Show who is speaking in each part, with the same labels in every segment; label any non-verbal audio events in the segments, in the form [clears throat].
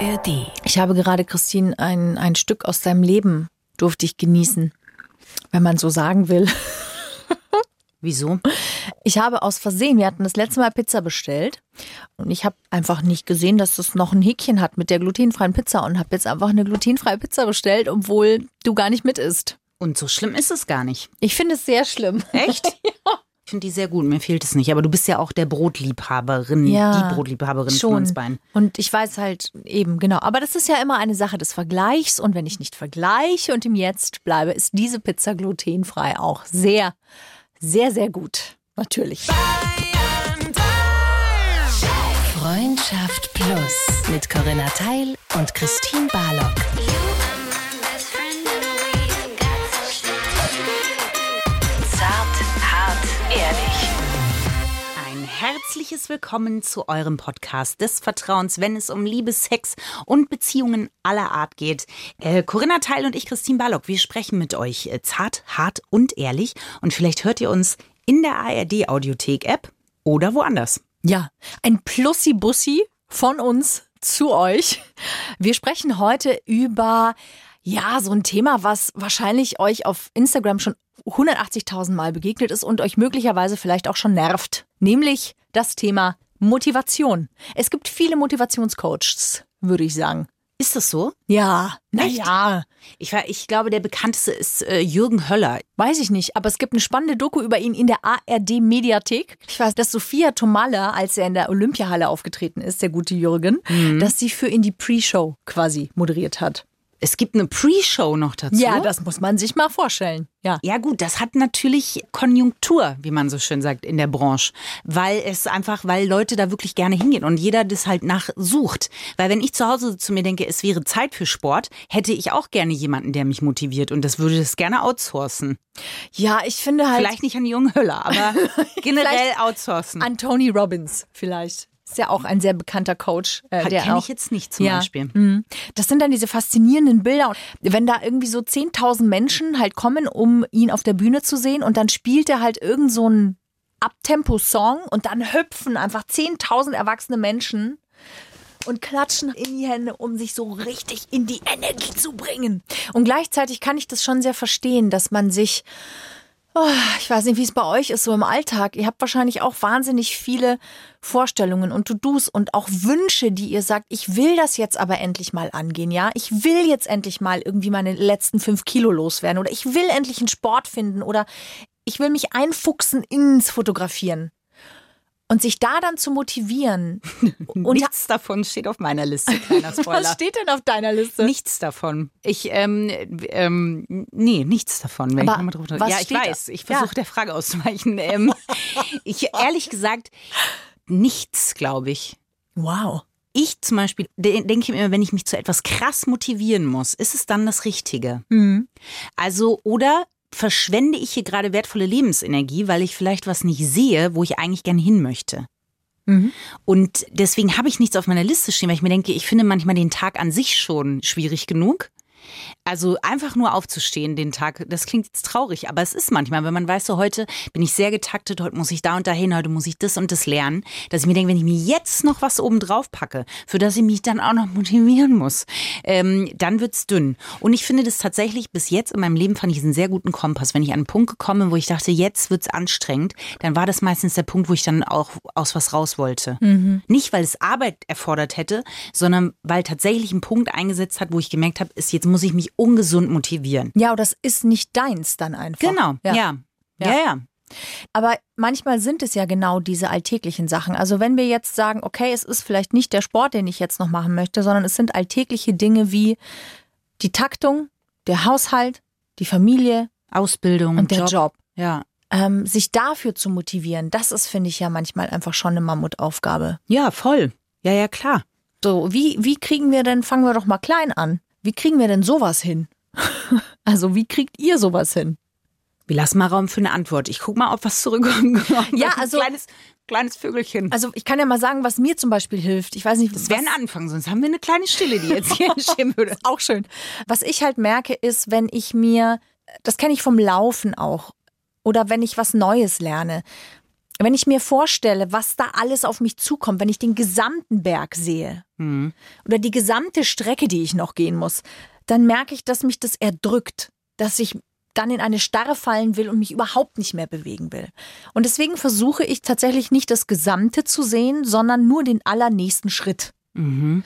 Speaker 1: ARD.
Speaker 2: Ich habe gerade, Christine, ein, ein Stück aus deinem Leben durfte ich genießen, wenn man so sagen will. [laughs]
Speaker 3: Wieso?
Speaker 2: Ich habe aus Versehen, wir hatten das letzte Mal Pizza bestellt und ich habe einfach nicht gesehen, dass das noch ein Häkchen hat mit der glutenfreien Pizza und habe jetzt einfach eine glutenfreie Pizza bestellt, obwohl du gar nicht mit isst.
Speaker 3: Und so schlimm ist es gar nicht.
Speaker 2: Ich finde es sehr schlimm.
Speaker 3: Echt? [laughs] ja. Ich finde die sehr gut. Mir fehlt es nicht. Aber du bist ja auch der Brotliebhaberin,
Speaker 2: Ja,
Speaker 3: die Brotliebhaberin
Speaker 2: Schon.
Speaker 3: von uns beiden.
Speaker 2: Und ich weiß halt eben, genau. Aber das ist ja immer eine Sache des Vergleichs. Und wenn ich nicht vergleiche und im Jetzt bleibe, ist diese Pizza glutenfrei auch sehr, sehr, sehr gut. Natürlich.
Speaker 1: Freundschaft Plus mit Corinna Teil und Christine Barlock.
Speaker 3: Herzliches Willkommen zu eurem Podcast des Vertrauens, wenn es um Liebe, Sex und Beziehungen aller Art geht. Äh, Corinna Teil und ich, Christine Barlock, wir sprechen mit euch äh, zart, hart und ehrlich. Und vielleicht hört ihr uns in der ARD-Audiothek-App oder woanders.
Speaker 2: Ja, ein Plussi-Bussi von uns zu euch. Wir sprechen heute über, ja, so ein Thema, was wahrscheinlich euch auf Instagram schon 180.000 Mal begegnet ist und euch möglicherweise vielleicht auch schon nervt. Nämlich das Thema Motivation. Es gibt viele Motivationscoaches, würde ich sagen.
Speaker 3: Ist das so?
Speaker 2: Ja, naja,
Speaker 3: Ich, ich glaube, der bekannteste ist äh, Jürgen Höller.
Speaker 2: weiß ich nicht, aber es gibt eine spannende Doku über ihn in der ARD-Mediathek. Ich weiß, dass Sophia Tomalla, als er in der Olympiahalle aufgetreten ist, der gute Jürgen, dass sie für ihn die Pre-Show quasi moderiert hat.
Speaker 3: Es gibt eine Pre-Show noch dazu.
Speaker 2: Ja, das muss man sich mal vorstellen. Ja.
Speaker 3: Ja gut, das hat natürlich Konjunktur, wie man so schön sagt, in der Branche. Weil es einfach, weil Leute da wirklich gerne hingehen und jeder das halt nachsucht. Weil wenn ich zu Hause zu mir denke, es wäre Zeit für Sport, hätte ich auch gerne jemanden, der mich motiviert und das würde das gerne outsourcen.
Speaker 2: Ja, ich finde halt
Speaker 3: Vielleicht nicht an Jürgen Höller, aber [laughs] generell outsourcen.
Speaker 2: an Tony Robbins vielleicht. Ist ja auch ein sehr bekannter Coach. Äh, der
Speaker 3: Kenne ich jetzt nicht zum
Speaker 2: ja.
Speaker 3: Beispiel.
Speaker 2: Mhm. Das sind dann diese faszinierenden Bilder. Wenn da irgendwie so 10.000 Menschen halt kommen, um ihn auf der Bühne zu sehen und dann spielt er halt irgend so einen Abtempo-Song und dann hüpfen einfach 10.000 erwachsene Menschen und klatschen in die Hände, um sich so richtig in die Energie zu bringen. Und gleichzeitig kann ich das schon sehr verstehen, dass man sich Oh, ich weiß nicht, wie es bei euch ist, so im Alltag. Ihr habt wahrscheinlich auch wahnsinnig viele Vorstellungen und To-Dos und auch Wünsche, die ihr sagt, ich will das jetzt aber endlich mal angehen, ja? Ich will jetzt endlich mal irgendwie meine letzten fünf Kilo loswerden oder ich will endlich einen Sport finden oder ich will mich einfuchsen ins Fotografieren. Und sich da dann zu motivieren. [laughs] Und
Speaker 3: Nichts davon steht auf meiner Liste, [laughs]
Speaker 2: was steht denn auf deiner Liste?
Speaker 3: Nichts davon. Ich, ähm, ähm, nee, nichts davon. Wenn
Speaker 2: Aber
Speaker 3: ich drüber
Speaker 2: was
Speaker 3: Ja, ich
Speaker 2: steht da?
Speaker 3: weiß. Ich versuche
Speaker 2: Ja.
Speaker 3: der Frage auszuweichen. Ähm, [laughs] ich, ehrlich gesagt, nichts, glaube ich.
Speaker 2: Wow.
Speaker 3: Ich zum Beispiel de denke ich mir immer, wenn ich mich zu etwas krass motivieren muss, ist es dann das Richtige?
Speaker 2: Mhm.
Speaker 3: Also, oder verschwende ich hier gerade wertvolle Lebensenergie, weil ich vielleicht was nicht sehe, wo ich eigentlich gern hin möchte?
Speaker 2: Mhm.
Speaker 3: Und deswegen habe ich nichts auf meiner Liste stehen, weil ich mir denke, ich finde manchmal den Tag an sich schon schwierig genug. Also einfach nur aufzustehen den Tag, das klingt jetzt traurig, aber es ist manchmal, wenn man weiß, so heute bin ich sehr getaktet, heute muss ich da und dahin, heute muss ich das und das lernen, dass ich mir denke, wenn ich mir jetzt noch was oben drauf packe, für das ich mich dann auch noch motivieren muss, ähm, dann wird's dünn. Und ich finde das tatsächlich bis jetzt in meinem Leben fand ich einen sehr guten Kompass. Wenn ich an einen Punkt gekommen bin, wo ich dachte, jetzt wird's anstrengend, dann war das meistens der Punkt, wo ich dann auch aus was raus wollte. Nicht, weil es Arbeit erfordert hätte, sondern weil tatsächlich ein Punkt eingesetzt hat, wo ich gemerkt habe, ist jetzt muss ich mich ungesund motivieren.
Speaker 2: Ja, und das ist nicht deins dann einfach.
Speaker 3: Genau, ja. Ja, ja. ja.
Speaker 2: Aber manchmal sind es ja genau diese alltäglichen Sachen. Also wenn wir jetzt sagen, okay, es ist vielleicht nicht der Sport, den ich jetzt noch machen möchte, sondern es sind alltägliche Dinge wie die Taktung, der Haushalt, die Familie
Speaker 3: Ausbildung
Speaker 2: und der Job.
Speaker 3: Ja.
Speaker 2: Ähm, sich dafür zu motivieren, das ist, finde ich, ja manchmal einfach schon eine Mammutaufgabe.
Speaker 3: Ja, voll. Ja, ja, klar.
Speaker 2: So, wie, wie kriegen wir denn, fangen wir doch mal klein an. Wie kriegen wir denn sowas hin? [laughs] also, wie kriegt ihr sowas hin?
Speaker 3: Wir lassen mal Raum für eine Antwort. Ich guck mal, ob was zurückkommt. [laughs]
Speaker 2: Ja, also-
Speaker 3: Kleines, kleines Vögelchen.
Speaker 2: Also, ich kann ja mal sagen, was mir zum Beispiel hilft. Ich weiß nicht,
Speaker 3: Das wäre ein Anfang, sonst haben wir eine kleine Stille, die jetzt hier [laughs] entstehen würde.
Speaker 2: auch schön. Was ich halt merke, ist, wenn ich mir, das kenne ich vom Laufen auch, oder wenn ich was Neues lerne, wenn ich mir vorstelle, was da alles auf mich zukommt, wenn ich den gesamten Berg sehe
Speaker 3: Mhm.
Speaker 2: oder die gesamte Strecke, die ich noch gehen muss, dann merke ich, dass mich das erdrückt, dass ich dann in eine Starre fallen will und mich überhaupt nicht mehr bewegen will. Und deswegen versuche ich tatsächlich nicht das Gesamte zu sehen, sondern nur den allernächsten Schritt.
Speaker 3: Mhm.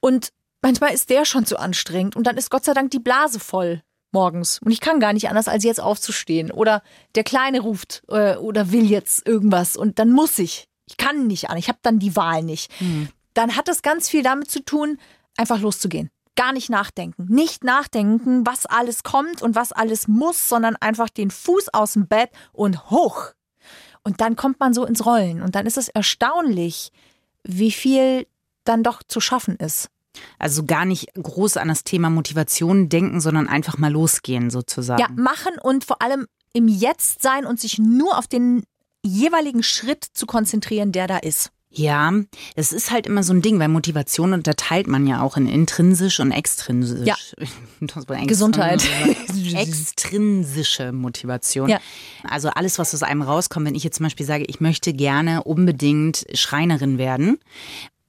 Speaker 2: Und manchmal ist der schon zu anstrengend und dann ist Gott sei Dank die Blase voll morgens und ich kann gar nicht anders, als jetzt aufzustehen. Oder der Kleine ruft äh, oder will jetzt irgendwas und dann muss ich. Ich kann nicht an, ich habe dann die Wahl nicht. Dann hat das ganz viel damit zu tun, einfach loszugehen. Gar nicht nachdenken. Nicht nachdenken, was alles kommt und was alles muss, sondern einfach den Fuß aus dem Bett und hoch. Und dann kommt man so ins Rollen. Und dann ist es erstaunlich, wie viel dann doch zu schaffen ist.
Speaker 3: Also gar nicht groß an das Thema Motivation denken, sondern einfach mal losgehen sozusagen.
Speaker 2: Ja, machen und vor allem im Jetzt sein und sich nur auf den jeweiligen Schritt zu konzentrieren, der da ist.
Speaker 3: Ja, es ist halt immer so ein Ding, weil Motivation unterteilt man ja auch in intrinsisch und extrinsisch.
Speaker 2: Ja. [laughs]
Speaker 3: Das
Speaker 2: Gesundheit. [laughs]
Speaker 3: Extrinsische Motivation.
Speaker 2: Ja.
Speaker 3: Also alles, was aus einem rauskommt, wenn ich jetzt zum Beispiel sage, ich möchte gerne unbedingt Schreinerin werden.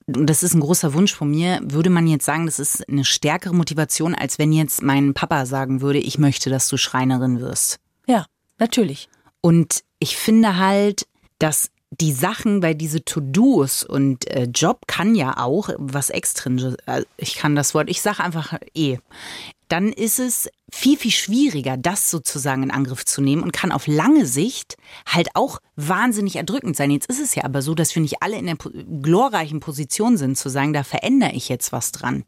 Speaker 3: Und das ist ein großer Wunsch von mir, würde man jetzt sagen, das ist eine stärkere Motivation, als wenn jetzt mein Papa sagen würde, ich möchte, dass du Schreinerin wirst.
Speaker 2: Ja, natürlich.
Speaker 3: Und ich finde halt, dass die Sachen, weil diese To-Dos und äh, Job kann ja auch was extrinsisches, äh, ich kann das Wort, ich sage einfach eh, dann ist es viel, viel schwieriger, das sozusagen in Angriff zu nehmen und kann auf lange Sicht halt auch wahnsinnig erdrückend sein. Jetzt ist es ja aber so, dass wir nicht alle in der glorreichen Position sind, zu sagen, da verändere ich jetzt was dran.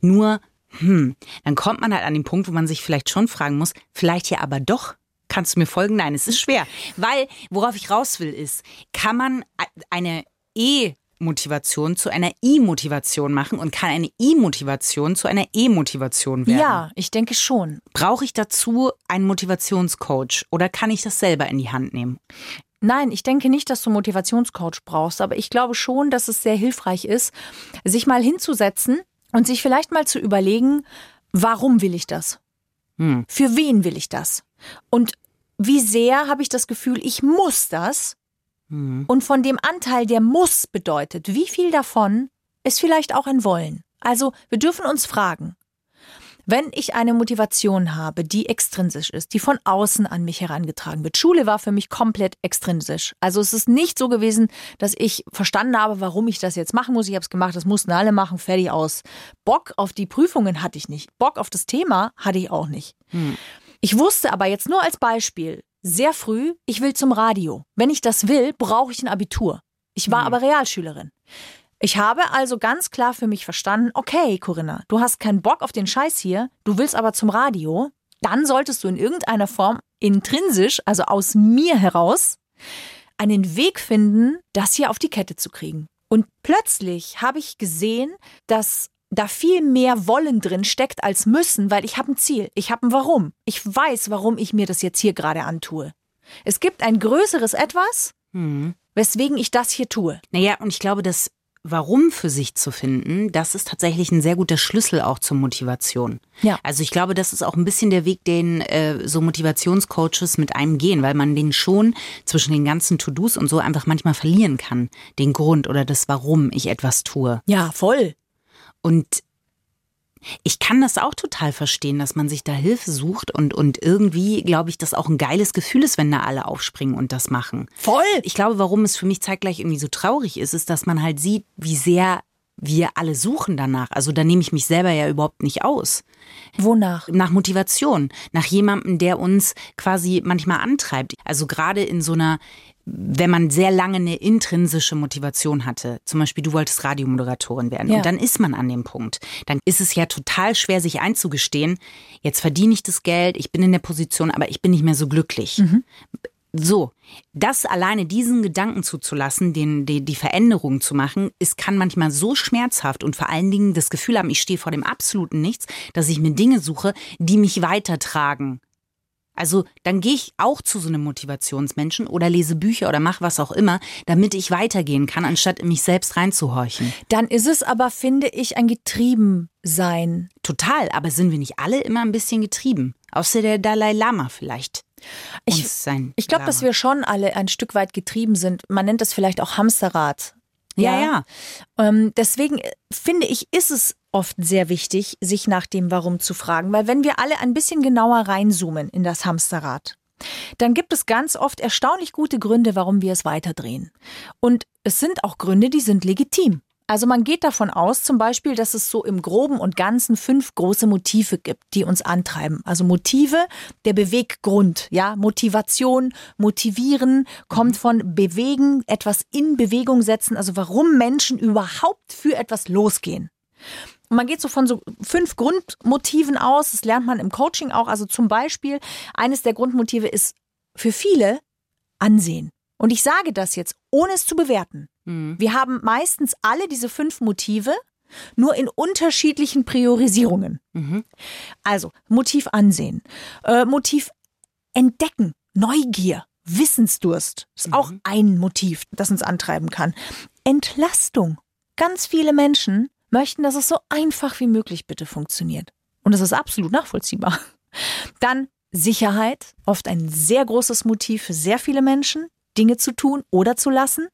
Speaker 3: Nur, hm, dann kommt man halt an den Punkt, wo man sich vielleicht schon fragen muss, vielleicht ja aber doch. Kannst du mir folgen? Nein, es ist schwer. Weil, worauf ich raus will, ist, kann man eine E-Motivation zu einer I-Motivation machen und kann eine I-Motivation zu einer E-Motivation werden?
Speaker 2: Ja, ich denke schon.
Speaker 3: Brauche ich dazu einen Motivationscoach oder kann ich das selber in die Hand nehmen?
Speaker 2: Nein, ich denke nicht, dass du einen Motivationscoach brauchst, aber ich glaube schon, dass es sehr hilfreich ist, sich mal hinzusetzen und sich vielleicht mal zu überlegen, warum will ich das?
Speaker 3: Hm.
Speaker 2: Für wen will ich das? Und wie sehr habe ich das Gefühl, ich muss das?
Speaker 3: Hm.
Speaker 2: Und von dem Anteil, der muss bedeutet, wie viel davon ist vielleicht auch ein Wollen? Also wir dürfen uns fragen, wenn ich eine Motivation habe, die extrinsisch ist, die von außen an mich herangetragen wird. Schule war für mich komplett extrinsisch. Also es ist nicht so gewesen, dass ich verstanden habe, warum ich das jetzt machen muss. Ich habe es gemacht, das mussten alle machen, fertig aus. Bock auf die Prüfungen hatte ich nicht. Bock auf das Thema hatte ich auch nicht.
Speaker 3: Hm.
Speaker 2: Ich wusste aber jetzt nur als Beispiel, sehr früh, ich will zum Radio. Wenn ich das will, brauche ich ein Abitur. Ich war aber Realschülerin. Ich habe also ganz klar für mich verstanden, okay, Corinna, du hast keinen Bock auf den Scheiß hier, du willst aber zum Radio, dann solltest du in irgendeiner Form intrinsisch, also aus mir heraus, einen Weg finden, das hier auf die Kette zu kriegen. Und plötzlich habe ich gesehen, dass da viel mehr Wollen drin steckt als müssen, weil ich habe ein Ziel, ich habe ein Warum. Ich weiß, warum ich mir das jetzt hier gerade antue. Es gibt ein größeres Etwas,
Speaker 3: Hm.
Speaker 2: weswegen ich das hier tue.
Speaker 3: Naja, und ich glaube, das Warum für sich zu finden, das ist tatsächlich ein sehr guter Schlüssel auch zur Motivation.
Speaker 2: Ja.
Speaker 3: Also ich glaube, das ist auch ein bisschen der Weg, den äh, so Motivationscoaches mit einem gehen, weil man den schon zwischen den ganzen To-Dos und so einfach manchmal verlieren kann. Den Grund oder das Warum ich etwas tue.
Speaker 2: Ja, voll.
Speaker 3: Und ich kann das auch total verstehen, dass man sich da Hilfe sucht und, und irgendwie, glaube ich, das auch ein geiles Gefühl ist, wenn da alle aufspringen und das machen.
Speaker 2: Voll.
Speaker 3: Ich glaube, warum es für mich zeitgleich irgendwie so traurig ist, ist, dass man halt sieht, wie sehr wir alle suchen danach. Also da nehme ich mich selber ja überhaupt nicht aus.
Speaker 2: Wonach?
Speaker 3: Nach Motivation, nach jemandem, der uns quasi manchmal antreibt. Also gerade in so einer, wenn man sehr lange eine intrinsische Motivation hatte, zum Beispiel du wolltest Radiomoderatorin werden
Speaker 2: Ja.
Speaker 3: und dann ist man an dem Punkt, dann ist es ja total schwer, sich einzugestehen, jetzt verdiene ich das Geld, ich bin in der Position, aber ich bin nicht mehr so glücklich. So, das alleine diesen Gedanken zuzulassen, den, die, die Veränderung zu machen, es kann manchmal so schmerzhaft und vor allen Dingen das Gefühl haben, ich stehe vor dem absoluten Nichts, dass ich mir Dinge suche, die mich weitertragen. Also dann gehe ich auch zu so einem Motivationsmenschen oder lese Bücher oder mache was auch immer, damit ich weitergehen kann, anstatt in mich selbst reinzuhorchen.
Speaker 2: Dann ist es aber, finde ich, ein Getriebensein.
Speaker 3: Total, aber sind wir nicht alle immer ein bisschen getrieben? Außer der Dalai Lama vielleicht.
Speaker 2: Ich, ich glaube, dass wir schon alle ein Stück weit getrieben sind. Man nennt das vielleicht auch Hamsterrad.
Speaker 3: Ja, ja.
Speaker 2: Ähm, deswegen äh, finde ich, ist es oft sehr wichtig, sich nach dem Warum zu fragen. Weil wenn wir alle ein bisschen genauer reinzoomen in das Hamsterrad, dann gibt es ganz oft erstaunlich gute Gründe, warum wir es weiterdrehen. Und es sind auch Gründe, die sind legitim. Also man geht davon aus, zum Beispiel, dass es so im Groben und Ganzen fünf große Motive gibt, die uns antreiben. Also Motive, der Beweggrund, ja, Motivation, motivieren kommt von bewegen, etwas in Bewegung setzen, also warum Menschen überhaupt für etwas losgehen. Man geht so von so fünf Grundmotiven aus, das lernt man im Coaching auch. Also zum Beispiel, eines der Grundmotive ist für viele Ansehen. Und ich sage das jetzt, ohne es zu bewerten. Wir haben meistens alle diese fünf Motive, nur in unterschiedlichen Priorisierungen. Also Motiv Ansehen, äh, Motiv Entdecken, Neugier, Wissensdurst ist auch ein Motiv, das uns antreiben kann. Entlastung. Ganz viele Menschen möchten, dass es so einfach wie möglich bitte funktioniert. Und das ist absolut nachvollziehbar. [laughs] Dann Sicherheit, oft ein sehr großes Motiv für sehr viele Menschen, Dinge zu tun oder zu lassen.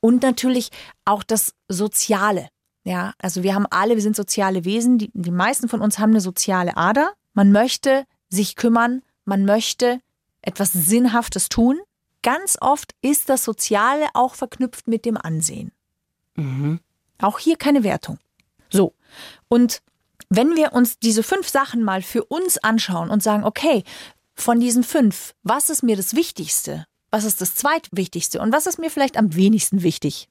Speaker 2: Und natürlich auch das Soziale. Ja, also wir haben alle, wir sind soziale Wesen. Die, die meisten von uns haben eine soziale Ader. Man möchte sich kümmern, man möchte etwas Sinnhaftes tun. Ganz oft ist das Soziale auch verknüpft mit dem Ansehen. Auch hier keine Wertung. So. Und wenn wir uns diese fünf Sachen mal für uns anschauen und sagen, okay, von diesen fünf, was ist mir das Wichtigste? Was ist das zweitwichtigste? Und was ist mir vielleicht am wenigsten wichtig?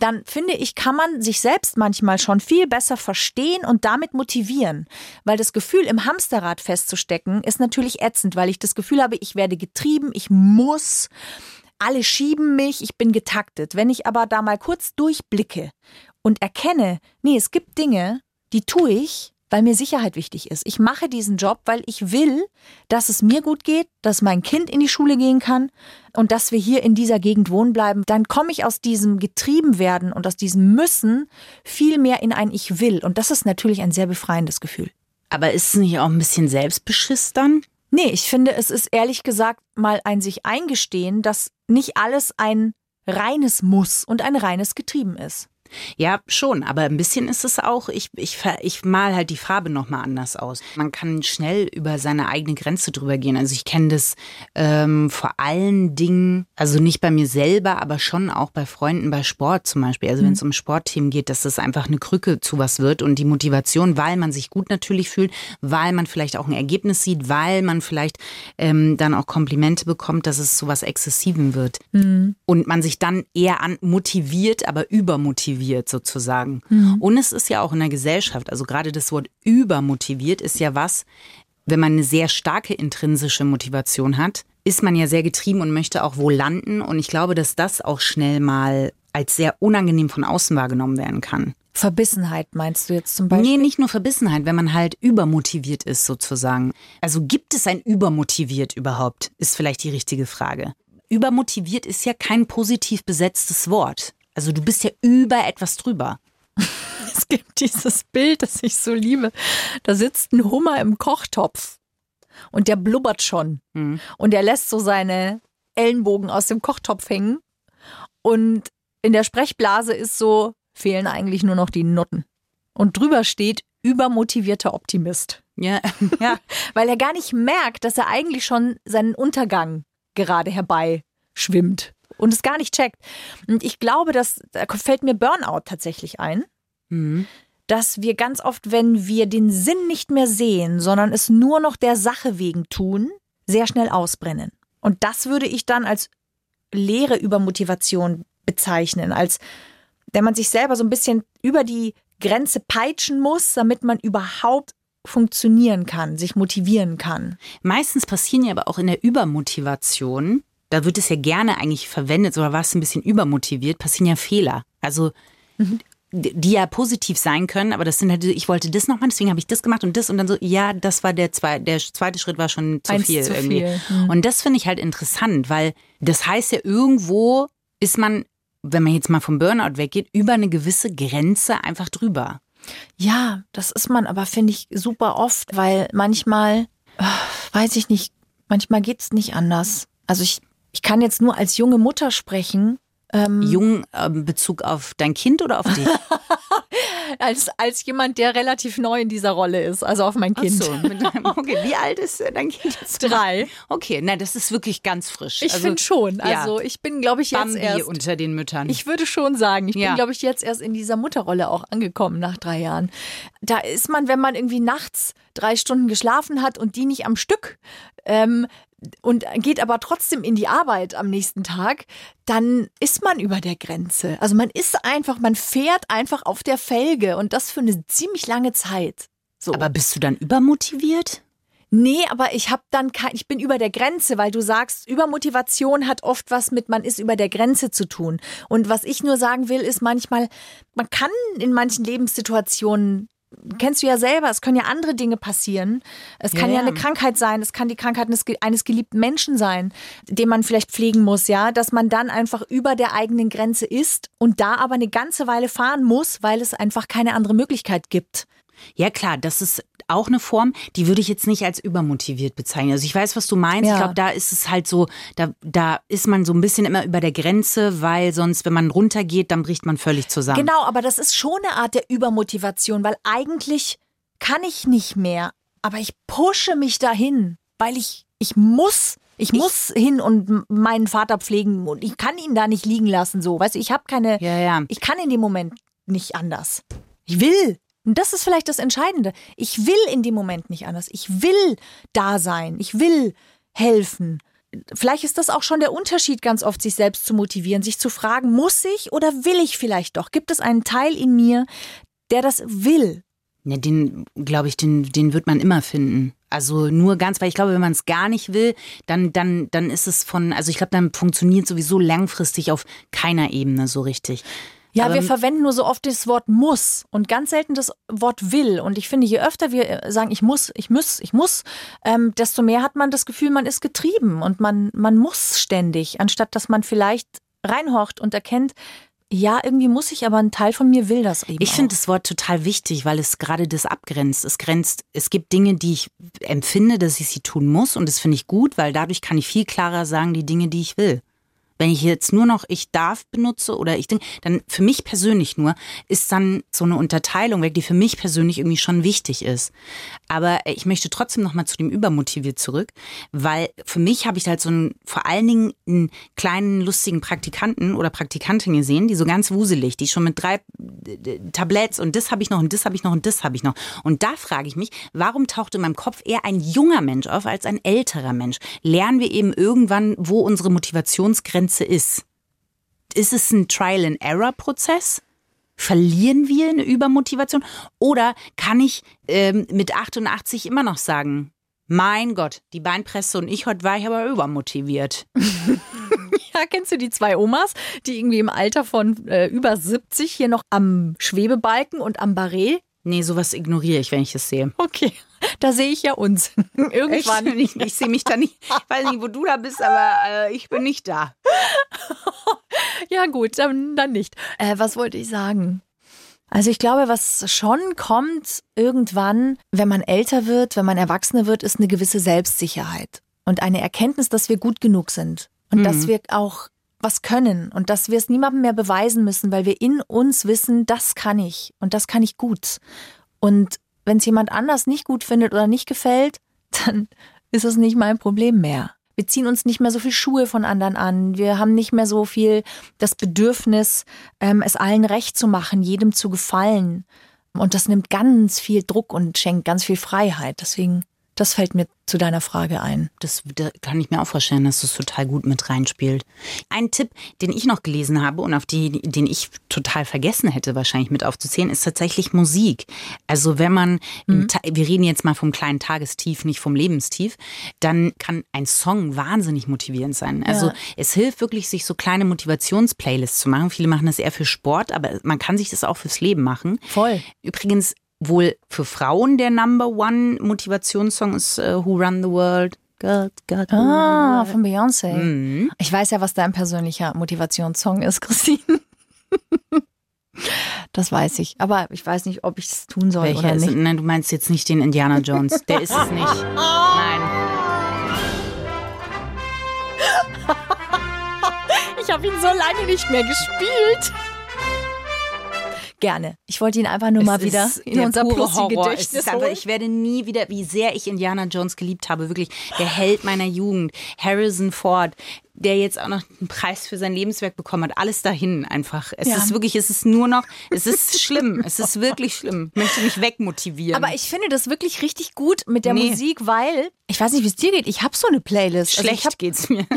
Speaker 2: Dann finde ich, kann man sich selbst manchmal schon viel besser verstehen und damit motivieren. Weil das Gefühl, im Hamsterrad festzustecken, ist natürlich ätzend, weil ich das Gefühl habe, ich werde getrieben, ich muss, alle schieben mich, ich bin getaktet. Wenn ich aber da mal kurz durchblicke und erkenne, nee, es gibt Dinge, die tue ich, weil mir Sicherheit wichtig ist. Ich mache diesen Job, weil ich will, dass es mir gut geht, dass mein Kind in die Schule gehen kann und dass wir hier in dieser Gegend wohnen bleiben. Dann komme ich aus diesem Getriebenwerden und aus diesem Müssen viel mehr in ein Ich will. Und das ist natürlich ein sehr befreiendes Gefühl.
Speaker 3: Aber ist es nicht auch ein bisschen Selbstbeschiss dann?
Speaker 2: Nee, ich finde, es ist ehrlich gesagt mal ein sich eingestehen, dass nicht alles ein reines Muss und ein reines Getrieben ist.
Speaker 3: Ja, schon, aber ein bisschen ist es auch, ich, ich, ich mal halt die Farbe nochmal anders aus. Man kann schnell über seine eigene Grenze drüber gehen. Also ich kenne das ähm, vor allen Dingen, also nicht bei mir selber, aber schon auch bei Freunden bei Sport zum Beispiel. Also wenn es um Sportthemen geht, dass das einfach eine Krücke zu was wird und die Motivation, weil man sich gut natürlich fühlt, weil man vielleicht auch ein Ergebnis sieht, weil man vielleicht ähm, dann auch Komplimente bekommt, dass es zu was Exzessivem wird. Und man sich dann eher an motiviert, aber übermotiviert sozusagen. Und es ist ja auch in der Gesellschaft, also gerade das Wort übermotiviert ist ja was, wenn man eine sehr starke intrinsische Motivation hat, ist man ja sehr getrieben und möchte auch wo landen. Und ich glaube, dass das auch schnell mal als sehr unangenehm von außen wahrgenommen werden kann.
Speaker 2: Verbissenheit meinst du jetzt zum Beispiel?
Speaker 3: Nee, nicht nur Verbissenheit, wenn man halt übermotiviert ist sozusagen. Also gibt es ein übermotiviert überhaupt, ist vielleicht die richtige Frage. Übermotiviert ist ja kein positiv besetztes Wort. Also du bist ja über etwas drüber. [laughs]
Speaker 2: Es gibt dieses Bild, das ich so liebe. Da sitzt ein Hummer im Kochtopf und der blubbert schon. Und er lässt so seine Ellenbogen aus dem Kochtopf hängen. Und in der Sprechblase ist so, fehlen eigentlich nur noch die Nutten. Und drüber steht übermotivierter Optimist.
Speaker 3: Ja, [laughs] ja.
Speaker 2: Weil er gar nicht merkt, dass er eigentlich schon seinen Untergang gerade herbei schwimmt und es gar nicht checkt. Und ich glaube, dass da fällt mir Burnout tatsächlich ein, dass wir ganz oft, wenn wir den Sinn nicht mehr sehen, sondern es nur noch der Sache wegen tun, sehr schnell ausbrennen. Und das würde ich dann als Lehre über Motivation bezeichnen, als wenn man sich selber so ein bisschen über die Grenze peitschen muss, damit man überhaupt funktionieren kann, sich motivieren kann.
Speaker 3: Meistens passieren ja aber auch in der Übermotivation, da wird es ja gerne eigentlich verwendet, oder war es ein bisschen übermotiviert, passieren ja Fehler. Also die die ja positiv sein können, aber das sind halt, ich wollte das noch mal, deswegen habe ich das gemacht und das und dann so, ja, das war der zweite, der zweite Schritt war schon zu
Speaker 2: Eins
Speaker 3: viel
Speaker 2: zu
Speaker 3: irgendwie.
Speaker 2: viel, hm.
Speaker 3: Und das finde ich halt interessant, weil das heißt ja irgendwo ist man, wenn man jetzt mal vom Burnout weggeht, über eine gewisse Grenze einfach drüber.
Speaker 2: Ja, das ist man aber, finde ich, super oft, weil manchmal, äh, weiß ich nicht, Manchmal geht's nicht anders. Also ich, ich kann jetzt nur als junge Mutter sprechen. Ähm,
Speaker 3: Jung ähm, Bezug auf dein Kind oder auf dich? [laughs]
Speaker 2: als, als jemand, der relativ neu in dieser Rolle ist, also auf mein Kind.
Speaker 3: Ach so, [laughs] okay, wie alt ist äh, dein Kind jetzt?
Speaker 2: Drei.
Speaker 3: Okay, na, das ist wirklich ganz frisch.
Speaker 2: Ich
Speaker 3: Also,
Speaker 2: finde schon.
Speaker 3: ja.
Speaker 2: Also ich bin, glaube ich, jetzt
Speaker 3: Bambi
Speaker 2: erst.
Speaker 3: unter den Müttern.
Speaker 2: Ich würde schon sagen, ich
Speaker 3: Ja.
Speaker 2: bin, glaube ich, jetzt erst in dieser Mutterrolle auch angekommen nach drei Jahren. Da ist man, wenn man irgendwie nachts drei Stunden geschlafen hat und die nicht am Stück ähm, und geht aber trotzdem in die Arbeit am nächsten Tag, dann ist man über der Grenze. Also man ist einfach, man fährt einfach auf der Felge und das für eine ziemlich lange Zeit. So.
Speaker 3: Aber bist du dann übermotiviert?
Speaker 2: Nee, aber ich habe dann kein, ich bin über der Grenze, weil du sagst, Übermotivation hat oft was mit man ist über der Grenze zu tun. Und was ich nur sagen will, ist manchmal, man kann in manchen Lebenssituationen Kennst du ja selber, es können ja andere Dinge passieren. Es kann
Speaker 3: Ja,
Speaker 2: ja, eine Krankheit sein, es kann die Krankheit eines, eines geliebten Menschen sein, den man vielleicht pflegen muss, ja, dass man dann einfach über der eigenen Grenze ist und da aber eine ganze Weile fahren muss, weil es einfach keine andere Möglichkeit gibt.
Speaker 3: Ja, klar, das ist auch eine Form, die würde ich jetzt nicht als übermotiviert bezeichnen. Also ich weiß, was du meinst.
Speaker 2: Ja.
Speaker 3: Ich glaube, da ist es halt so, da, da ist man so ein bisschen immer über der Grenze, weil sonst, wenn man runtergeht, dann bricht man völlig zusammen.
Speaker 2: Genau, aber das ist schon eine Art der Übermotivation, weil eigentlich kann ich nicht mehr, aber ich pushe mich dahin, weil ich, ich muss. Ich muss hin und meinen Vater pflegen und ich kann ihn da nicht liegen lassen, so. Weißt du, ich habe keine,
Speaker 3: Ja, ja.
Speaker 2: ich kann in dem Moment nicht anders. Ich will. Und das ist vielleicht das Entscheidende. Ich will in dem Moment nicht anders. Ich will da sein. Ich will helfen. Vielleicht ist das auch schon der Unterschied, ganz oft sich selbst zu motivieren, sich zu fragen, muss ich oder will ich vielleicht doch? Gibt es einen Teil in mir, der das will?
Speaker 3: Ja, den, glaube ich, den, den wird man immer finden. Also nur ganz, weil ich glaube, wenn man es gar nicht will, dann, dann, dann ist es von, also ich glaube, dann funktioniert sowieso langfristig auf keiner Ebene so richtig.
Speaker 2: Ja,
Speaker 3: Aber
Speaker 2: wir verwenden nur so oft das Wort muss und ganz selten das Wort will. Und ich finde, je öfter wir äh, sagen, ich muss, ich muss, ich muss, ähm, desto mehr hat man das Gefühl, man ist getrieben und man, man muss ständig, anstatt dass man vielleicht reinhorcht und erkennt, ja, irgendwie muss ich, aber ein Teil von mir will das eben.
Speaker 3: Ich finde das Wort total wichtig, weil es gerade das abgrenzt. Es grenzt, es gibt Dinge, die ich empfinde, dass ich sie tun muss und das finde ich gut, weil dadurch kann ich viel klarer sagen, die Dinge, die ich will. Wenn ich jetzt nur noch ich darf benutze oder ich denke, dann für mich persönlich nur ist dann so eine Unterteilung weg, die für mich persönlich irgendwie schon wichtig ist. Aber ich möchte trotzdem noch mal zu dem übermotiviert zurück, weil für mich habe ich halt so einen, vor allen Dingen einen kleinen lustigen Praktikanten oder Praktikantin gesehen, die so ganz wuselig, die schon mit drei äh, Tabletts und das habe ich noch und das habe ich noch und das habe ich noch. Und da frage ich mich, warum taucht in meinem Kopf eher ein junger Mensch auf als ein älterer Mensch? Lernen wir eben irgendwann, wo unsere Motivationsgrenze ist? Ist es ein Trial-and-Error-Prozess? Verlieren wir eine Übermotivation? Oder kann ich ähm, mit 88 immer noch sagen, mein Gott, die Beinpresse und ich, heute war ich aber übermotiviert. [laughs]
Speaker 2: Ja, kennst du die zwei Omas, die irgendwie im Alter von äh, über 70 hier noch am Schwebebalken und am Barret?
Speaker 3: Nee, sowas ignoriere ich, wenn ich es sehe.
Speaker 2: Okay, [laughs] da sehe ich ja uns. [laughs] Irgendwann.
Speaker 3: Ich, ich sehe mich da nicht. Ich weiß nicht, wo du da bist, aber äh, ich bin nicht da. [laughs]
Speaker 2: Ja, gut, dann, dann nicht. Äh, was wollte ich sagen? Also ich glaube, was schon kommt irgendwann, wenn man älter wird, wenn man Erwachsener wird, ist eine gewisse Selbstsicherheit und eine Erkenntnis, dass wir gut genug sind und dass wir auch was können und dass wir es niemandem mehr beweisen müssen, weil wir in uns wissen, das kann ich und das kann ich gut. Und wenn es jemand anders nicht gut findet oder nicht gefällt, [laughs] dann ist es nicht mein Problem mehr. Wir ziehen uns nicht mehr so viel Schuhe von anderen an. Wir haben nicht mehr so viel das Bedürfnis, ähm, es allen recht zu machen, jedem zu gefallen. Und das nimmt ganz viel Druck und schenkt ganz viel Freiheit. Deswegen, das fällt mir zu deiner Frage ein.
Speaker 3: Das da kann ich mir auch vorstellen, dass das total gut mit reinspielt. Ein Tipp, den ich noch gelesen habe und auf die, den ich total vergessen hätte, wahrscheinlich mit aufzuzählen, ist tatsächlich Musik. Also wenn man, Ta- wir reden jetzt mal vom kleinen Tagestief, nicht vom Lebenstief, dann kann ein Song wahnsinnig motivierend sein. Also
Speaker 2: Ja.
Speaker 3: es hilft wirklich, sich so kleine Motivationsplaylists zu machen. Viele machen das eher für Sport, aber man kann sich das auch fürs Leben machen.
Speaker 2: Voll.
Speaker 3: Übrigens wohl für Frauen der Number One Motivationssong ist uh, Who Run the World. God, God.
Speaker 2: Ah, von Beyoncé.
Speaker 3: Mhm.
Speaker 2: Ich weiß ja, was dein persönlicher Motivationssong ist, [laughs] Christine. Das weiß ich. Aber ich weiß nicht, ob ich es tun soll
Speaker 3: Welcher
Speaker 2: oder nicht.
Speaker 3: Ist, nein, du meinst jetzt nicht den Indiana Jones. Der ist es nicht. [laughs] Nein.
Speaker 2: Ich habe ihn so lange nicht mehr gespielt. Gerne. Ich wollte ihn einfach nur mal
Speaker 3: Es
Speaker 2: wieder
Speaker 3: ist
Speaker 2: in unser
Speaker 3: einfach,
Speaker 2: holen.
Speaker 3: Ich werde nie wieder, wie sehr ich Indiana Jones geliebt habe, wirklich der Held meiner Jugend, Harrison Ford, der jetzt auch noch einen Preis für sein Lebenswerk bekommen hat. Alles dahin einfach. Es
Speaker 2: Ja.
Speaker 3: ist wirklich, es ist nur noch, es ist schlimm. Es ist wirklich schlimm. Ich möchte mich wegmotivieren.
Speaker 2: Aber ich finde das wirklich richtig gut mit der
Speaker 3: Nee.
Speaker 2: Musik, weil ich weiß nicht, wie es dir geht. Ich habe so eine Playlist. Also
Speaker 3: Schlecht
Speaker 2: ich habe
Speaker 3: geht's mir. [laughs]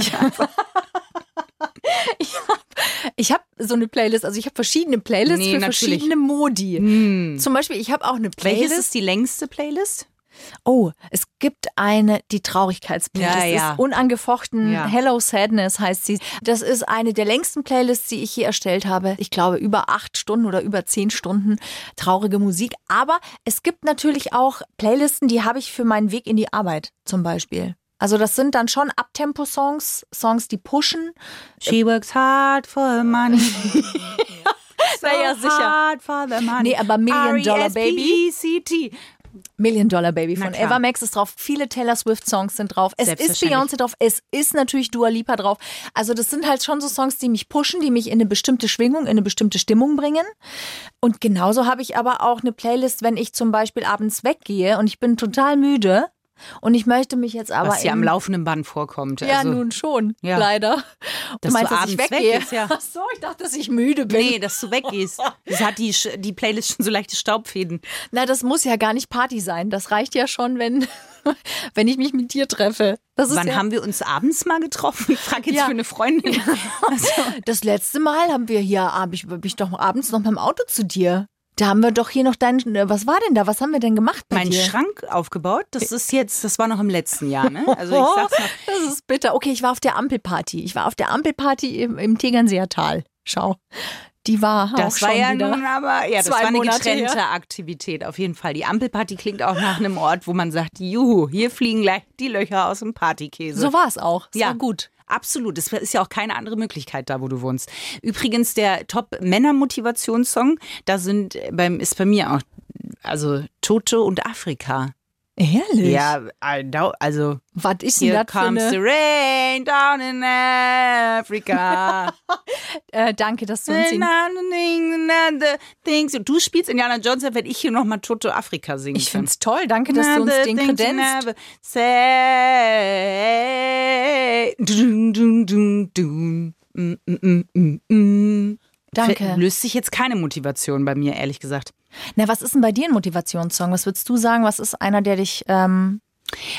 Speaker 3: [laughs]
Speaker 2: ich hab so eine Playlist. Also ich habe verschiedene Playlists
Speaker 3: Nee,
Speaker 2: für
Speaker 3: natürlich.
Speaker 2: verschiedene Modi. Zum Beispiel, ich habe auch eine Playlist.
Speaker 3: Welches ist die längste Playlist?
Speaker 2: Oh, es gibt eine, die Traurigkeitsplaylist.
Speaker 3: Ja, ja.
Speaker 2: Ist unangefochten
Speaker 3: Ja.
Speaker 2: Hello Sadness heißt sie. Das ist eine der längsten Playlists, die ich je erstellt habe. Ich glaube, über acht Stunden oder über zehn Stunden traurige Musik. Aber es gibt natürlich auch Playlisten, die habe ich für meinen Weg in die Arbeit zum Beispiel. Also das sind dann schon Abtempo-Songs, Songs, die pushen.
Speaker 3: She works hard for the money. [laughs] so
Speaker 2: Naja, sicher.
Speaker 3: hard for the money.
Speaker 2: Nee, aber Million Dollar Baby. Million Dollar Baby von. Eva Max ist drauf. Viele Taylor Swift Songs sind drauf. Es ist. Beyoncé drauf. Es ist natürlich Dua Lipa drauf. Also das sind halt schon so Songs, die mich pushen, die mich in eine bestimmte Schwingung, in eine bestimmte Stimmung bringen. Und genauso habe ich aber auch eine Playlist, wenn ich zum Beispiel abends weggehe und ich bin total müde und ich möchte mich jetzt aber
Speaker 3: Was ja am laufenden Band vorkommt.
Speaker 2: ja,
Speaker 3: also,
Speaker 2: nun schon,
Speaker 3: Ja.
Speaker 2: leider.
Speaker 3: Dass
Speaker 2: du meinst,
Speaker 3: du
Speaker 2: dass ich
Speaker 3: abends
Speaker 2: weggehe?
Speaker 3: weggehst, ja.
Speaker 2: Ach so, ich dachte, dass ich müde bin.
Speaker 3: Nee, dass du weggehst. Das hat die, die Playlist schon so leichte Staubfäden.
Speaker 2: Na, das muss ja gar nicht Party sein. Das reicht ja schon, wenn, [laughs] wenn ich mich mit dir treffe. Das ist
Speaker 3: Wann
Speaker 2: ja,
Speaker 3: haben wir uns abends mal getroffen? Ich frage jetzt
Speaker 2: Ja.
Speaker 3: für eine Freundin. [laughs] Also,
Speaker 2: Das letzte Mal haben wir hier, hab ich, bin ich doch abends noch mit dem Auto zu dir. Da haben wir doch hier noch deinen, was war denn da? Was haben wir denn gemacht
Speaker 3: mein
Speaker 2: dir?
Speaker 3: Schrank aufgebaut, das ist jetzt, das war noch im letzten Jahr, ne? Also ich sag's noch. [laughs]
Speaker 2: Das ist bitter. Okay, ich war auf der Ampelparty. Ich war auf der Ampelparty im, im Tegernseer Tal. Schau. Die war auch
Speaker 3: Das war
Speaker 2: schon
Speaker 3: ja
Speaker 2: wieder.
Speaker 3: nun aber, ja, das war eine
Speaker 2: Monate
Speaker 3: getrennte
Speaker 2: her.
Speaker 3: Aktivität, auf jeden Fall. Die Ampelparty klingt auch nach einem Ort, wo man sagt, juhu, hier fliegen gleich die Löcher aus dem Partykäse.
Speaker 2: So war es auch. Es
Speaker 3: Ja,
Speaker 2: gut.
Speaker 3: Absolut. Es ist ja auch keine andere Möglichkeit da, wo du wohnst. Übrigens, der Top-Männer-Motivationssong, da sind beim, ist bei mir auch, also Toto und Afrika.
Speaker 2: Ehrlich?
Speaker 3: Ja, also
Speaker 2: Was ist denn das für
Speaker 3: comes the
Speaker 2: eine...
Speaker 3: rain down in Africa. [laughs]
Speaker 2: Äh, danke, dass du uns.
Speaker 3: Und du spielst Indiana Jones, werde ich hier nochmal Toto Afrika singen.
Speaker 2: Ich finde es toll. Danke, dass du uns den kredenzt.
Speaker 3: Say. Dun, dun, dun, dun. Mm, mm, mm.
Speaker 2: Danke.
Speaker 3: Löst sich jetzt keine Motivation bei mir, ehrlich gesagt.
Speaker 2: Na, was ist denn bei dir ein Motivationssong? Was würdest du sagen? Was ist einer, der dich... Ähm,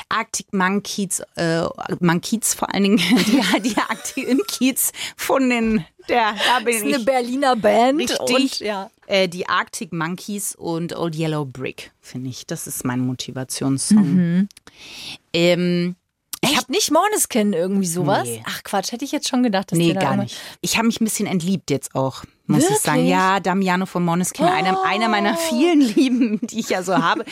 Speaker 3: Arctic Monkeys, äh, Monkeys vor allen Dingen, [laughs] die, die Arctic Kiez von den, der, da bin
Speaker 2: ist
Speaker 3: ich.
Speaker 2: eine Berliner Band.
Speaker 3: Richtig.
Speaker 2: Und, ja.
Speaker 3: Äh, die Arctic Monkeys und Old Yellow Brick, finde ich. Das ist mein Motivationssong.
Speaker 2: Mhm.
Speaker 3: Ähm,
Speaker 2: Ich habe nicht Måneskin irgendwie sowas.
Speaker 3: Nee.
Speaker 2: Ach Quatsch, hätte ich jetzt schon gedacht. Dass
Speaker 3: nee, gar nicht. Ich habe mich ein bisschen entliebt jetzt auch, muss ich sagen.
Speaker 2: Wirklich?
Speaker 3: Ja, Damiano von Måneskin, einer, einer meiner vielen Lieben, [laughs] die ich ja so habe.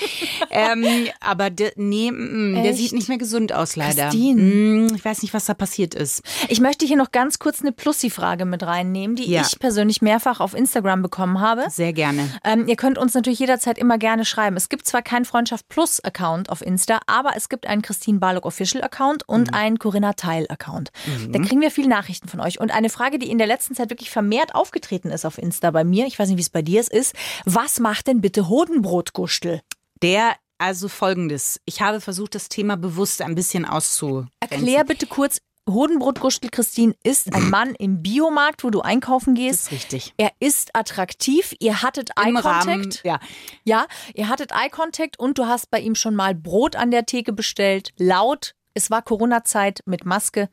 Speaker 3: ähm, aber de, nee, mm, der
Speaker 2: Echt?
Speaker 3: sieht nicht mehr gesund aus, leider.
Speaker 2: Christine.
Speaker 3: Mm, ich weiß nicht, was da passiert ist.
Speaker 2: Ich möchte hier noch ganz kurz eine Plussi-Frage mit reinnehmen, die
Speaker 3: Ja.
Speaker 2: ich persönlich mehrfach auf Instagram bekommen habe.
Speaker 3: Sehr gerne.
Speaker 2: Ähm, ihr könnt uns natürlich jederzeit immer gerne schreiben. Es gibt zwar keinen Freundschaft Plus Account auf Insta, aber es gibt einen Christine Barlock Official Account
Speaker 3: Mhm.
Speaker 2: und einen Corinna Teil Account. Da kriegen wir viele Nachrichten von euch. Und eine Frage, die in der letzten Zeit wirklich vermehrt aufgetreten ist auf Insta bei mir, ich weiß nicht, wie es bei dir ist, was macht denn bitte Hodenbrotgustel?
Speaker 3: Der, also folgendes. Ich habe versucht, das Thema bewusst ein bisschen auszu.
Speaker 2: Erklär bitte kurz, Hodenbrotgustel Christine ist ein [clears throat] Mann im Biomarkt, wo du einkaufen
Speaker 3: Das
Speaker 2: gehst.
Speaker 3: ist richtig.
Speaker 2: Er ist attraktiv, ihr hattet
Speaker 3: Im
Speaker 2: Eye
Speaker 3: Rahmen,
Speaker 2: Contact.
Speaker 3: ja.
Speaker 2: Ja, ihr hattet Eye Contact und du hast bei ihm schon mal Brot an der Theke bestellt. Laut, es war Corona-Zeit mit Maske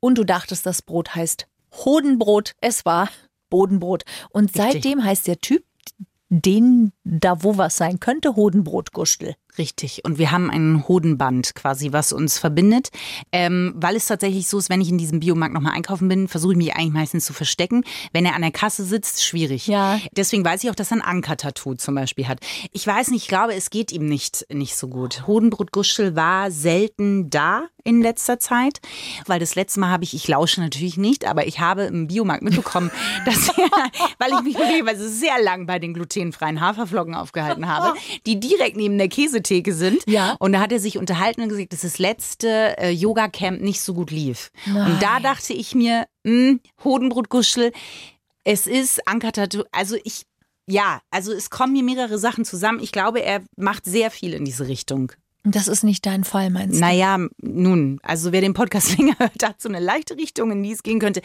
Speaker 2: und du dachtest, das Brot heißt Hodenbrot. Es war Bodenbrot. Und
Speaker 3: Richtig.
Speaker 2: seitdem heißt der Typ, den da wo was sein könnte, Hodenbrotgustel.
Speaker 3: Richtig. Und wir haben ein Hodenband quasi, was uns verbindet. Ähm, weil es tatsächlich so ist, wenn ich in diesem Biomarkt nochmal einkaufen bin, versuche ich mich eigentlich meistens zu verstecken. Wenn er an der Kasse sitzt, schwierig.
Speaker 2: Ja.
Speaker 3: Deswegen weiß ich auch, dass er ein Anker-Tattoo zum Beispiel hat. Ich weiß nicht, ich glaube, es geht ihm nicht, nicht so gut. Hodenbrotgustel war selten da in letzter Zeit, weil das letzte Mal habe ich, ich lausche natürlich nicht, aber ich habe im Biomarkt mitbekommen, [laughs] dass er, weil ich mich möglicherweise sehr lang bei den glutenfreien Haferflocken aufgehalten habe, [laughs] die direkt neben der Käsetheke Diskotheke sind.
Speaker 2: Ja.
Speaker 3: Und da hat er sich unterhalten und gesagt, dass das letzte äh, Yoga-Camp nicht so gut lief. Und da dachte ich mir, mh, Hodenbrotguschel, es ist Ankertattoo. Also ich, ja, also es kommen hier mehrere Sachen zusammen. Ich glaube, er macht sehr viel in diese Richtung.
Speaker 2: Das ist nicht dein Fall, meinst du?
Speaker 3: Naja, nun, also wer den Podcast [laughs] länger hört, hat so eine leichte Richtung, in die es gehen könnte.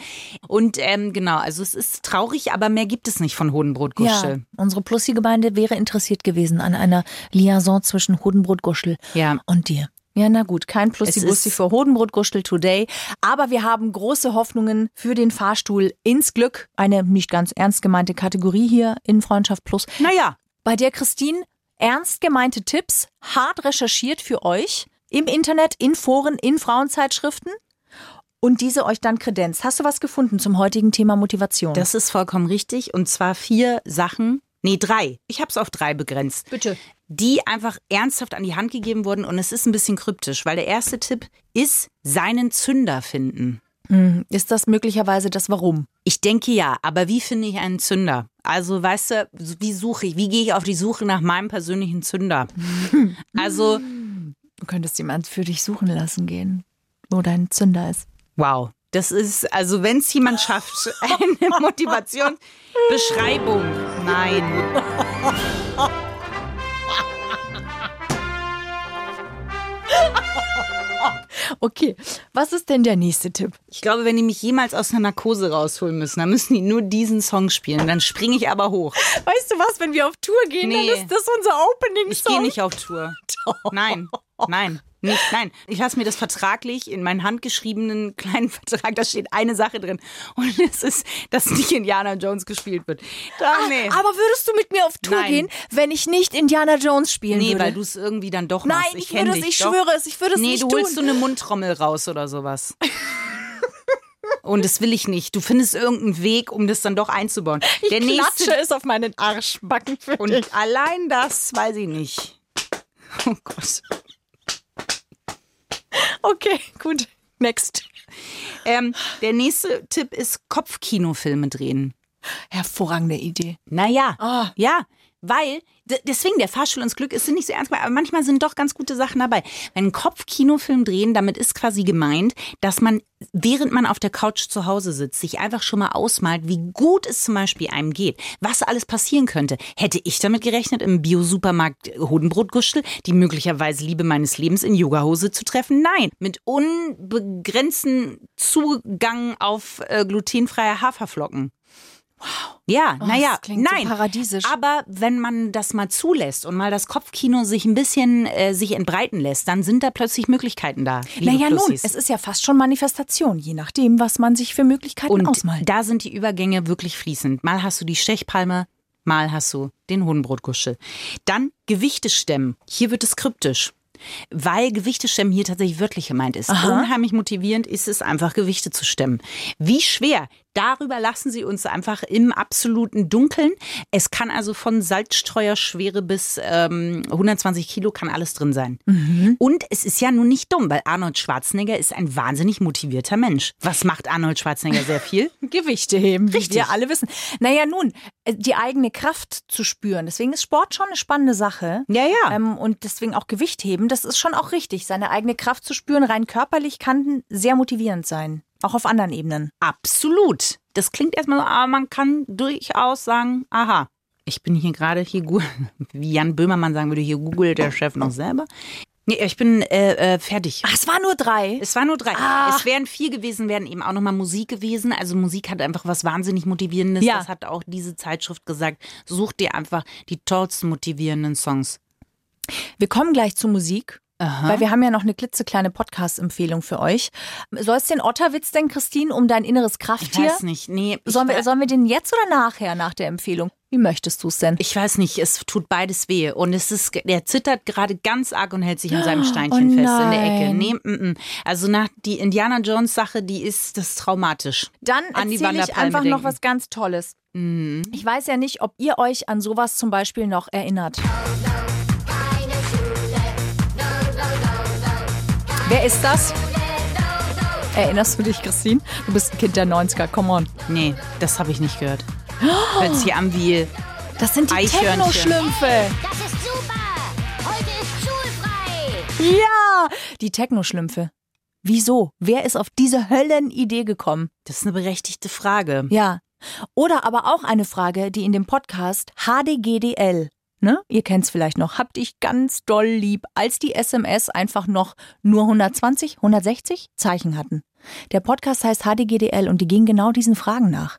Speaker 3: Und ähm, genau, also es ist traurig, aber mehr gibt es nicht von
Speaker 2: Ja,
Speaker 3: Hodenbrotguschel.
Speaker 2: unsere Plussi-Gemeinde wäre interessiert gewesen an einer Liaison zwischen Hodenbrotguschel
Speaker 3: Ja.
Speaker 2: und dir. Ja, na gut, kein Plussi-Bussi für Hodenbrotguschel today. Aber wir haben große Hoffnungen für den Fahrstuhl ins Glück. Eine nicht ganz ernst gemeinte Kategorie hier in Freundschaft Plus.
Speaker 3: Naja,
Speaker 2: bei der Christine ernst gemeinte Tipps hart recherchiert für euch im Internet, in Foren, in Frauenzeitschriften und diese euch dann kredenzt. Hast du was gefunden zum heutigen Thema Motivation?
Speaker 3: das ist vollkommen richtig. Und zwar vier Sachen, nee, drei. Ich habe es auf drei begrenzt.
Speaker 2: Bitte.
Speaker 3: Die einfach ernsthaft an die Hand gegeben wurden. Und es ist ein bisschen kryptisch, weil der erste Tipp ist, seinen Zünder finden.
Speaker 2: Ist das möglicherweise das Warum?
Speaker 3: Ich denke ja, aber wie finde ich einen Zünder? Also, weißt du, wie suche ich, wie gehe ich auf die Suche nach meinem persönlichen Zünder? [laughs] Also,
Speaker 2: Du könntest jemand für dich suchen lassen gehen, wo dein Zünder ist.
Speaker 3: wow. Das ist, also wenn es jemand schafft, eine [laughs] Motivationsbeschreibung. Nein. [laughs]
Speaker 2: Okay, was ist denn der nächste Tipp?
Speaker 3: Ich glaube, wenn die mich jemals aus einer Narkose rausholen müssen, dann müssen die nur diesen Song spielen. Dann springe ich aber hoch.
Speaker 2: Weißt du was, wenn wir auf Tour gehen,
Speaker 3: Nee.
Speaker 2: dann ist das unser Opening-Song.
Speaker 3: Ich gehe nicht auf Tour. [laughs] Nein, nein, nicht, nein. Ich lasse mir das vertraglich in meinen handgeschriebenen [laughs] kleinen Vertrag, da steht eine Sache drin. Und es ist, dass nicht Indiana Jones gespielt wird. Da, nee.
Speaker 2: Aber würdest du mit mir auf Tour
Speaker 3: Nein.
Speaker 2: gehen, wenn ich nicht Indiana Jones spielen
Speaker 3: Nee,
Speaker 2: würde?
Speaker 3: weil du es irgendwie dann doch
Speaker 2: Nein,
Speaker 3: machst.
Speaker 2: ich,
Speaker 3: kenn
Speaker 2: würde es,
Speaker 3: dich,
Speaker 2: ich
Speaker 3: doch.
Speaker 2: schwöre es, ich würde es
Speaker 3: Nee,
Speaker 2: nicht
Speaker 3: du
Speaker 2: tun.
Speaker 3: holst so eine Mundtrommel raus oder sowas. [laughs] Und das will ich nicht. Du findest irgendeinen Weg, um das dann doch einzubauen.
Speaker 2: ich
Speaker 3: Der nächste
Speaker 2: es auf meinen Arschbacken für dich.
Speaker 3: Und allein das weiß ich nicht. Oh Gott.
Speaker 2: Okay, gut. Next.
Speaker 3: Ähm, der nächste Tipp ist Kopfkinofilme drehen.
Speaker 2: Hervorragende Idee.
Speaker 3: Naja,
Speaker 2: Ah.
Speaker 3: ja, weil, deswegen der Fahrstuhl ins Glück ist nicht so ernst aber manchmal sind doch ganz gute Sachen dabei. Einen Kopfkinofilm drehen, damit ist quasi gemeint, dass man, während man auf der Couch zu Hause sitzt, sich einfach schon mal ausmalt, wie gut es zum Beispiel einem geht, was alles passieren könnte. Hätte ich damit gerechnet, im Bio-Supermarkt Hodenbrotgustel die möglicherweise Liebe meines Lebens in Yogahose zu treffen? Nein, mit unbegrenzten Zugang auf äh, glutenfreie Haferflocken. Wow. Ja,
Speaker 2: Oh,
Speaker 3: naja,
Speaker 2: klingt so
Speaker 3: nein.
Speaker 2: paradiesisch.
Speaker 3: Aber wenn man das mal zulässt und mal das Kopfkino sich ein bisschen äh, sich entbreiten lässt, dann sind da plötzlich Möglichkeiten da.
Speaker 2: Naja, nun, es ist ja fast schon Manifestation, je nachdem, was man sich für Möglichkeiten
Speaker 3: und
Speaker 2: ausmalt.
Speaker 3: da sind die Übergänge wirklich fließend. Mal hast du die Stechpalme, mal hast du den Hodenbrotguschel. Dann Gewichte stemmen. Hier wird es kryptisch. Weil Gewichte stemmen hier tatsächlich wörtlich gemeint ist. Unheimlich motivierend ist es einfach, Gewichte zu stemmen. Wie schwer? Darüber lassen Sie uns einfach im absoluten Dunkeln. Es kann also von Salzstreuerschwere bis ähm, 120 Kilo kann alles drin sein. Und es ist ja nun nicht dumm, weil Arnold Schwarzenegger ist ein wahnsinnig motivierter Mensch. Was macht Arnold Schwarzenegger sehr viel? [laughs]
Speaker 2: Gewichte heben, wie
Speaker 3: Richtig.
Speaker 2: wir alle wissen. Naja, nun, äh, die eigene Kraft zu spüren. Deswegen ist Sport schon eine spannende Sache.
Speaker 3: Ja, ja.
Speaker 2: Ähm, und deswegen auch Gewicht heben, das ist schon auch richtig. Seine eigene Kraft zu spüren, rein körperlich, kann sehr motivierend sein. Auch auf anderen Ebenen.
Speaker 3: Absolut. Das klingt erstmal so, aber man kann durchaus sagen, aha, ich bin hier gerade hier, [laughs] wie Jan Böhmermann sagen würde, hier googelt der Chef noch selber. Nee, ich bin äh, äh, fertig.
Speaker 2: Ach, es war nur drei.
Speaker 3: Es war nur drei.
Speaker 2: Ah.
Speaker 3: Es wären vier gewesen, wären eben auch nochmal Musik gewesen. Also Musik hat einfach was wahnsinnig Motivierendes.
Speaker 2: Ja.
Speaker 3: Das hat auch diese Zeitschrift gesagt. Such dir einfach die tollsten motivierenden Songs.
Speaker 2: Wir kommen gleich zur Musik. Weil wir haben ja noch eine klitzekleine Podcast-Empfehlung für euch. Soll es den Otterwitz denn, Christine, um dein inneres
Speaker 3: Ich
Speaker 2: Krafttier?
Speaker 3: weiß nicht. Nee, ich,
Speaker 2: Sollen wir, sollen wir den jetzt oder nachher, nach der Empfehlung? Wie möchtest du es denn?
Speaker 3: ich weiß nicht, es tut beides weh. Und es ist, der zittert gerade ganz arg und hält sich an seinem
Speaker 2: Oh
Speaker 3: Steinchen fest in der Ecke. Nee, mm, mm. Also nach die Indiana Jones Sache, die ist das ist traumatisch.
Speaker 2: Dann erzähle ich einfach noch
Speaker 3: denken.
Speaker 2: was ganz Tolles.
Speaker 3: Mhm.
Speaker 2: Ich weiß ja nicht, ob ihr euch an sowas zum Beispiel noch erinnert. Wer ist das? Erinnerst du dich, Christine? Du bist ein Kind der 90er, come on.
Speaker 3: Nee, das habe ich nicht gehört. Hört sich an wie
Speaker 2: Das sind die. Techno-Schlümpfe.
Speaker 4: Das ist super! Heute ist
Speaker 2: Ja, die Techno-Schlümpfe. Wieso? Wer ist auf diese Höllenidee gekommen?
Speaker 3: Das ist eine berechtigte Frage.
Speaker 2: Ja. Oder aber auch eine Frage, die in dem Podcast HDGDL, ne? Ihr kennt's vielleicht noch, habt dich ganz doll lieb, als die SMS einfach noch nur 120, 160 Zeichen hatten. Der Podcast heißt HDGDL und die gingen genau diesen Fragen nach.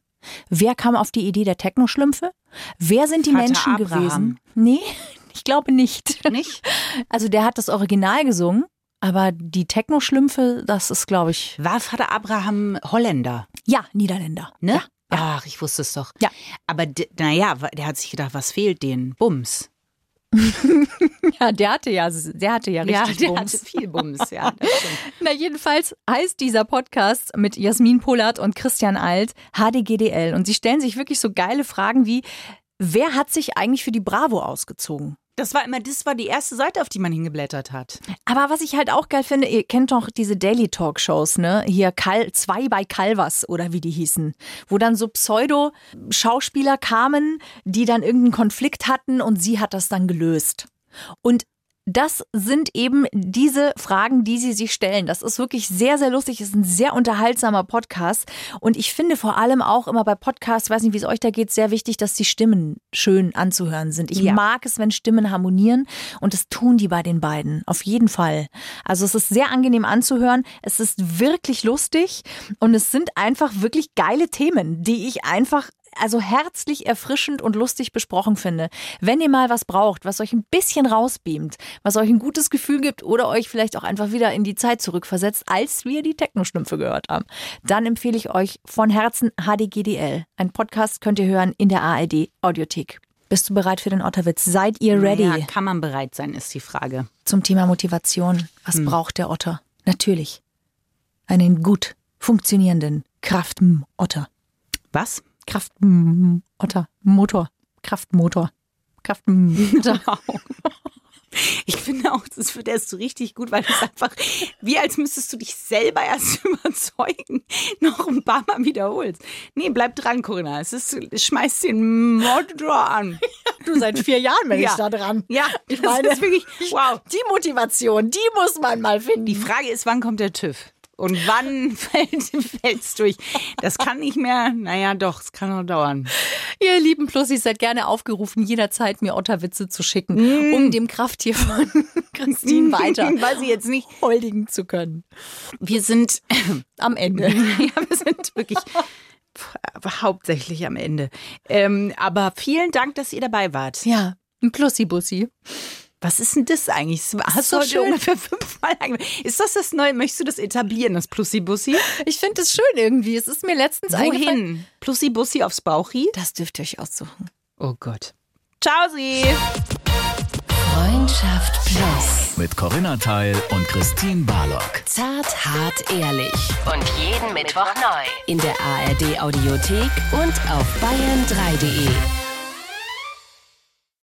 Speaker 2: Wer kam auf die Idee der Techno-Schlümpfe? Wer sind die
Speaker 3: Vater
Speaker 2: Menschen
Speaker 3: Abraham.
Speaker 2: gewesen? Nee, [laughs] ich glaube nicht.
Speaker 3: Nicht?
Speaker 2: Also der hat das Original gesungen, aber die Techno-Schlümpfe, das ist, glaube ich,
Speaker 3: War Vater Abraham Holländer?
Speaker 2: ja, Niederländer.
Speaker 3: Ne?
Speaker 2: Ja.
Speaker 3: Ach, ich wusste es doch.
Speaker 2: Ja.
Speaker 3: Aber naja, der hat sich gedacht, was fehlt denen? Bums. [laughs]
Speaker 2: Ja, der hatte ja, der hatte ja richtig
Speaker 3: der
Speaker 2: Bums.
Speaker 3: hatte viel Bums, ja. [laughs]
Speaker 2: Na, jedenfalls heißt dieser Podcast mit Jasmin Pollert und Christian Alt HDGDL. Und sie stellen sich wirklich so geile Fragen wie, wer hat sich eigentlich für die Bravo ausgezogen?
Speaker 3: Das war immer, das war die erste Seite, auf die man hingeblättert hat.
Speaker 2: Aber was ich halt auch geil finde, ihr kennt doch diese Daily Talk Shows, ne? Hier Kal zwei bei Calvas oder wie die hießen, wo dann so Pseudo-Schauspieler kamen, die dann irgendeinen Konflikt hatten und sie hat das dann gelöst. Und das sind eben diese Fragen, die sie sich stellen. Das ist wirklich sehr, sehr lustig. Es ist ein sehr unterhaltsamer Podcast. Und ich finde vor allem auch immer bei Podcasts, weiß nicht, wie es euch da geht, sehr wichtig, dass die Stimmen schön anzuhören sind. Ich
Speaker 3: Ja.
Speaker 2: mag es, wenn Stimmen harmonieren. Und das tun die bei den beiden. Auf jeden Fall. Also es ist sehr angenehm anzuhören. Es ist wirklich lustig. Und es sind einfach wirklich geile Themen, die ich einfach also herzlich erfrischend und lustig besprochen finde. Wenn ihr mal was braucht, was euch ein bisschen rausbeamt, was euch ein gutes Gefühl gibt oder euch vielleicht auch einfach wieder in die Zeit zurückversetzt, als wir die Techno-Schnümpfe gehört haben, dann empfehle ich euch von Herzen HDGDL. Ein Podcast könnt ihr hören in der ARD Audiothek. Bist du bereit für den Otterwitz? Seid ihr ready
Speaker 3: Naja, kann man bereit sein, ist die Frage.
Speaker 2: zum Thema Motivation? Was braucht der Otter? Natürlich einen gut funktionierenden Kraft-Otter.
Speaker 3: Was?
Speaker 2: Kraft-Otter. Motor. Kraftmotor. Kraft-Otter. [laughs]
Speaker 3: Ich finde auch, das wird erst so richtig gut, weil das einfach, wie als müsstest du dich selber erst [laughs] überzeugen, noch ein paar Mal wiederholst. Nee, bleib dran, Corinna. Es ist, schmeiß den Motor an.
Speaker 2: Du seit vier Jahren bin
Speaker 3: Ja.
Speaker 2: ich da dran.
Speaker 3: Ja,
Speaker 2: ich
Speaker 3: das
Speaker 2: meine,
Speaker 3: ist wirklich, wow.
Speaker 2: die Motivation, die muss man mal finden.
Speaker 3: Die Frage ist, wann kommt der TÜV? Und wann [laughs] fällt es durch? Das kann nicht mehr, naja doch, es kann noch dauern.
Speaker 2: Ihr lieben Plussis seid gerne aufgerufen, jederzeit mir Otterwitze zu schicken, um dem Krafttier von [laughs] Christine weiter [laughs]
Speaker 3: Weiß ich jetzt nicht.
Speaker 2: huldigen zu können.
Speaker 3: Wir sind [clears throat]
Speaker 2: Am Ende.
Speaker 3: ja, wir sind wirklich hauptsächlich am Ende. Ähm, aber vielen Dank, dass ihr dabei wart.
Speaker 2: Ja, ein Plussi-Bussi.
Speaker 3: Was ist denn das eigentlich? Das Hast
Speaker 2: so
Speaker 3: du heute
Speaker 2: schön.
Speaker 3: ungefähr [laughs] fünfmal Ist das das Neue? Möchtest du das etablieren, das Plussi-Bussi?
Speaker 2: Ich finde es schön irgendwie. Es ist mir letztens eingefallen.
Speaker 3: Wohin? Plussi-Bussi aufs Bauchi?
Speaker 2: Das dürft ihr euch aussuchen.
Speaker 3: Oh Gott. Ciao, Sie!
Speaker 1: Freundschaft Plus.
Speaker 4: Mit Corinna Teil und Christine Barlock.
Speaker 1: Zart, hart, ehrlich. Und jeden Mittwoch neu. In der ARD Audiothek und auf bayern3.de.